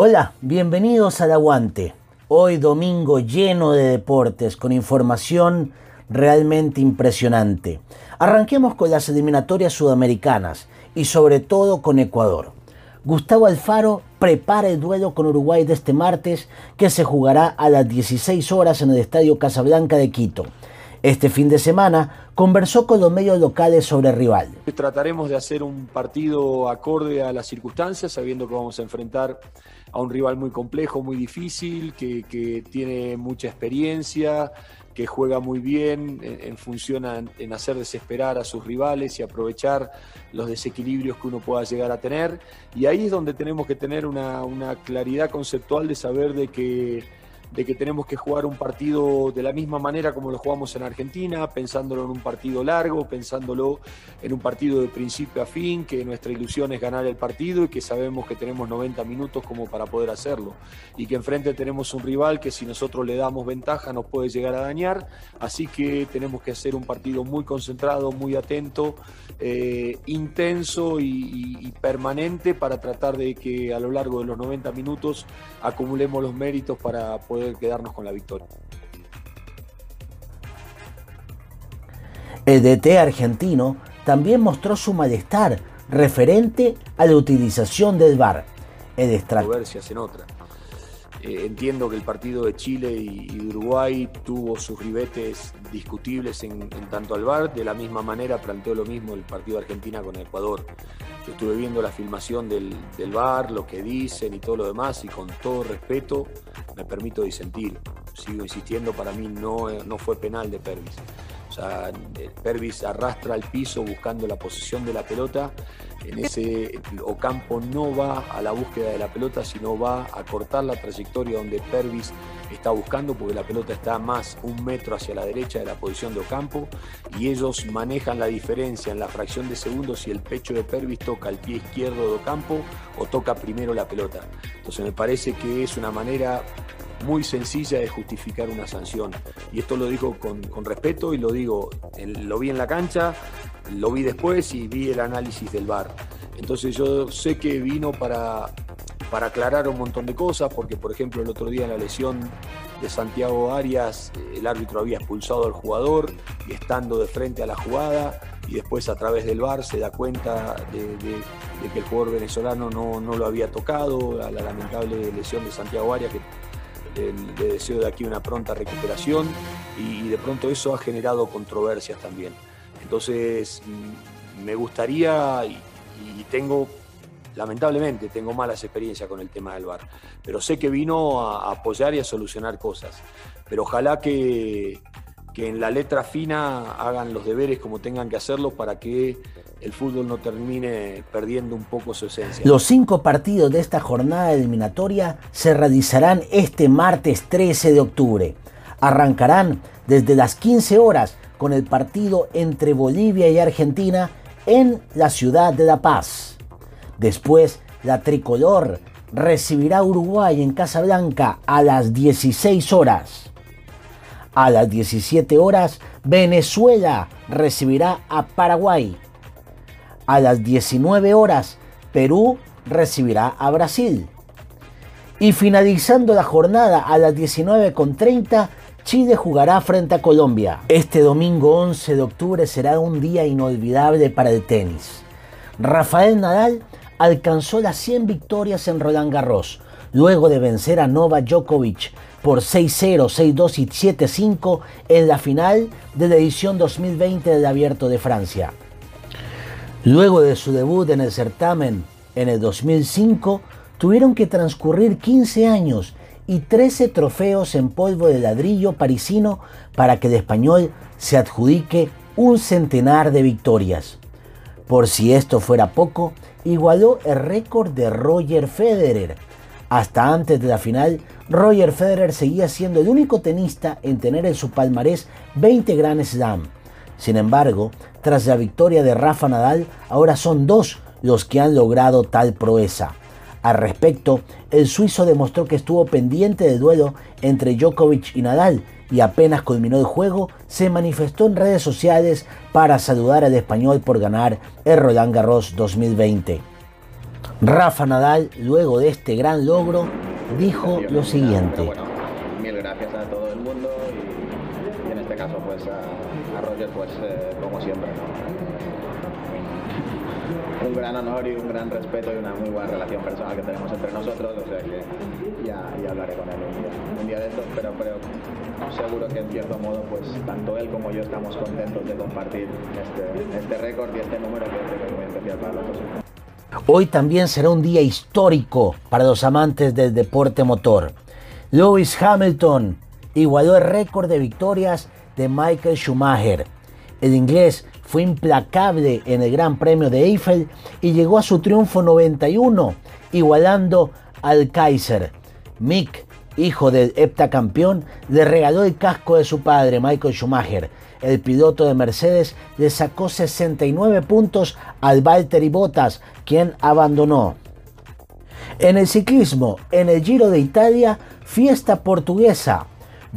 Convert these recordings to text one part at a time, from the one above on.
Hola, bienvenidos al Aguante. Hoy domingo lleno de deportes con información realmente impresionante. Arranquemos con las eliminatorias sudamericanas y sobre todo con Ecuador. Gustavo Alfaro prepara el duelo con Uruguay de este martes que se jugará a las 16 horas en el Estadio Casablanca de Quito. Este fin de semana conversó con los medios locales sobre el rival. Trataremos de hacer un partido acorde a las circunstancias, sabiendo que vamos a enfrentar a un rival muy complejo, muy difícil, que, tiene mucha experiencia, que juega muy bien en, función en hacer desesperar a sus rivales y aprovechar los desequilibrios que uno pueda llegar a tener. Y ahí es donde tenemos que tener una, una claridad conceptual de saber de que de que tenemos que jugar un partido de la misma manera como lo jugamos en Argentina, pensándolo en un partido largo, pensándolo en un partido de principio a fin, que nuestra ilusión es ganar el partido y que sabemos que tenemos 90 minutos como para poder hacerlo. Y que enfrente tenemos un rival que si nosotros le damos ventaja nos puede llegar a dañar, así que tenemos que hacer un partido muy concentrado, muy atento, eh, intenso y permanente para tratar de que a lo largo de los 90 minutos acumulemos los méritos para poder quedarnos con la victoria. El DT argentino también mostró su malestar referente a la utilización del VAR. El en otra. Eh, entiendo que el partido de Chile y, de Uruguay tuvo sus ribetes discutibles en, tanto al VAR, de la misma manera planteó lo mismo el partido de Argentina con Ecuador. Yo estuve viendo la filmación del, del VAR, lo que dicen y todo lo demás, y con todo respeto me permito disentir. Sigo insistiendo, para mí no, no fue penal de Pervis. O sea, Pervis arrastra al piso buscando la posición de la pelota. En ese Ocampo no va a la búsqueda de la pelota, sino va a cortar la trayectoria donde Pervis está buscando, porque la pelota está más un metro hacia la derecha de la posición de Ocampo. Y ellos manejan la diferencia en la fracción de segundos si el pecho de Pervis toca el pie izquierdo de Ocampo o toca primero la pelota. Entonces me parece que es una manera muy sencilla de justificar una sanción. Y esto lo digo con, respeto y lo digo, lo vi en la cancha, lo vi después y vi el análisis del VAR. Entonces yo sé que vino para, para aclarar un montón de cosas, porque por ejemplo el otro día en la lesión de Santiago Arias, el árbitro había expulsado al jugador y estando de frente a la jugada y después a través del VAR se da cuenta de, que el jugador venezolano no, no, lo había tocado, a la lamentable lesión de Santiago Arias que le deseo de aquí una pronta recuperación y, de pronto eso ha generado controversias también. Entonces, mm, me gustaría y, tengo, lamentablemente, tengo malas experiencias con el tema del VAR, pero sé que vino a apoyar y a solucionar cosas. Pero ojalá que, que en la letra fina hagan los deberes como tengan que hacerlo para que el fútbol no termine perdiendo un poco su esencia. Los cinco partidos de esta jornada eliminatoria se realizarán este martes 13 de octubre. Arrancarán desde las 15 horas con el partido entre Bolivia y Argentina en la ciudad de La Paz. Después, la tricolor recibirá a Uruguay en Casablanca a las 16 horas. A las 17 horas, Venezuela recibirá a Paraguay. A las 19 horas, Perú recibirá a Brasil. Y finalizando la jornada a las 19.30, Chile jugará frente a Colombia. Este domingo 11 de octubre será un día inolvidable para el tenis. Rafael Nadal alcanzó las 100 victorias en Roland Garros, luego de vencer a Novak Djokovic por 6-0, 6-2 y 7-5 en la final de la edición 2020 del Abierto de Francia. Luego de su debut en el certamen en el 2005, tuvieron que transcurrir 15 años y 13 trofeos en polvo de ladrillo parisino para que el español se adjudique un centenar de victorias. Por si esto fuera poco, igualó el récord de Roger Federer, hasta antes de la final, Roger Federer seguía siendo el único tenista en tener en su palmarés 20 Grand Slam. Sin embargo, tras la victoria de Rafa Nadal, ahora son dos los que han logrado tal proeza. Al respecto, el suizo demostró que estuvo pendiente del duelo entre Djokovic y Nadal y apenas culminó el juego, se manifestó en redes sociales para saludar al español por ganar el Roland Garros 2020. Rafa Nadal, luego de este gran logro, dijo lo siguiente. bueno, mil gracias a todo el mundo y, en este caso pues a, Roger pues eh, como siempre. Un gran honor y un gran respeto y una muy buena relación personal que tenemos entre nosotros, o sea que ya, hablaré con él un día, de estos, pero, pero seguro que en cierto modo pues tanto él como yo estamos contentos de compartir este, este récord y este número que es muy especial para nosotros. Hoy también será un día histórico para los amantes del deporte motor. Lewis Hamilton igualó el récord de victorias de Michael Schumacher. El inglés fue implacable en el Gran Premio de Eiffel y llegó a su triunfo 91, igualando al Kaiser. Mick, hijo del heptacampeón, le regaló el casco de su padre, Michael Schumacher. El piloto de Mercedes le sacó 69 puntos al Valtteri Bottas, quien abandonó. En el ciclismo, en el Giro de Italia, fiesta portuguesa.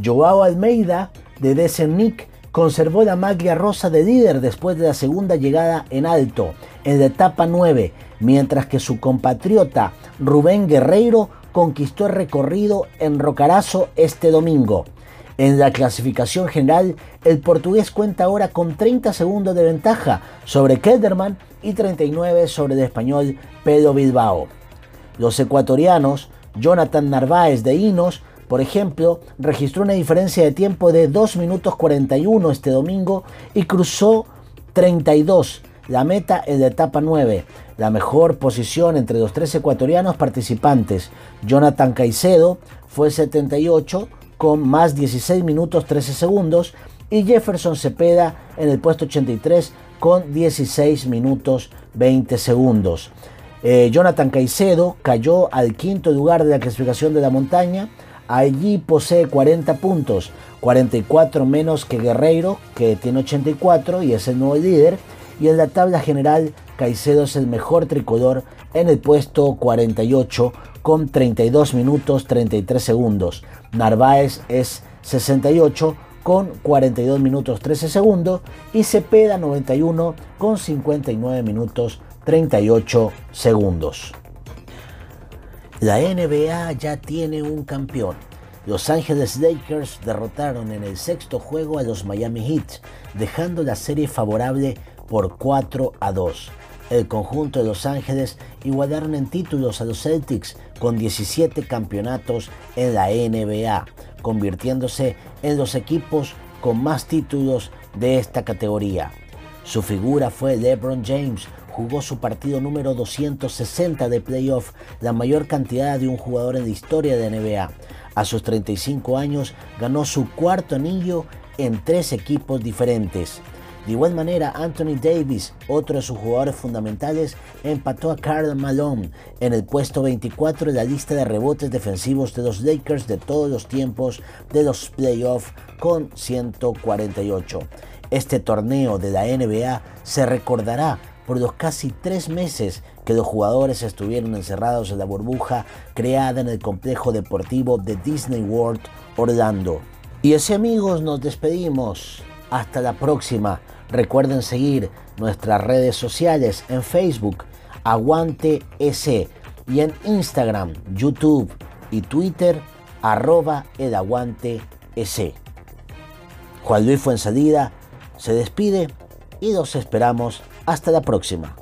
Joao Almeida, de Desennic, conservó la maglia rosa de líder después de la segunda llegada en alto, en la etapa 9, mientras que su compatriota Rubén Guerreiro conquistó el recorrido en Rocarazo este domingo. En la clasificación general, el portugués cuenta ahora con 30 segundos de ventaja sobre Kelderman y 39 sobre el español Pedro Bilbao. Los ecuatorianos, Jonathan Narváez de Inos, por ejemplo, registró una diferencia de tiempo de 2 minutos 41 este domingo y cruzó 32, la meta en la etapa 9. La mejor posición entre los tres ecuatorianos participantes, Jonathan Caicedo, fue 78 con más 16 minutos 13 segundos y Jefferson Cepeda en el puesto 83 con 16 minutos 20 segundos. Eh, Jonathan Caicedo cayó al quinto lugar de la clasificación de la montaña. Allí posee 40 puntos, 44 menos que Guerreiro, que tiene 84 y es el nuevo líder. Y en la tabla general, Caicedo es el mejor tricolor en el puesto 48 con 32 minutos 33 segundos. Narváez es 68 con 42 minutos 13 segundos y Cepeda 91 con 59 minutos 38 segundos. La NBA ya tiene un campeón. Los Ángeles Lakers derrotaron en el sexto juego a los Miami Heat, dejando la serie favorable por 4 a 2 el conjunto de Los Ángeles igualaron en títulos a los Celtics con 17 campeonatos en la NBA, convirtiéndose en los equipos con más títulos de esta categoría. Su figura fue LeBron James, jugó su partido número 260 de playoff, la mayor cantidad de un jugador en la historia de NBA. A sus 35 años ganó su cuarto anillo en tres equipos diferentes. De igual manera, Anthony Davis, otro de sus jugadores fundamentales, empató a Karl Malone en el puesto 24 de la lista de rebotes defensivos de los Lakers de todos los tiempos de los playoffs con 148. Este torneo de la NBA se recordará por los casi tres meses que los jugadores estuvieron encerrados en la burbuja creada en el complejo deportivo de Disney World Orlando. Y así amigos nos despedimos. Hasta la próxima. Recuerden seguir nuestras redes sociales en Facebook, Aguante S, y en Instagram, YouTube y Twitter, arroba el Aguante S. Juan Luis Fuensalida se despide y los esperamos hasta la próxima.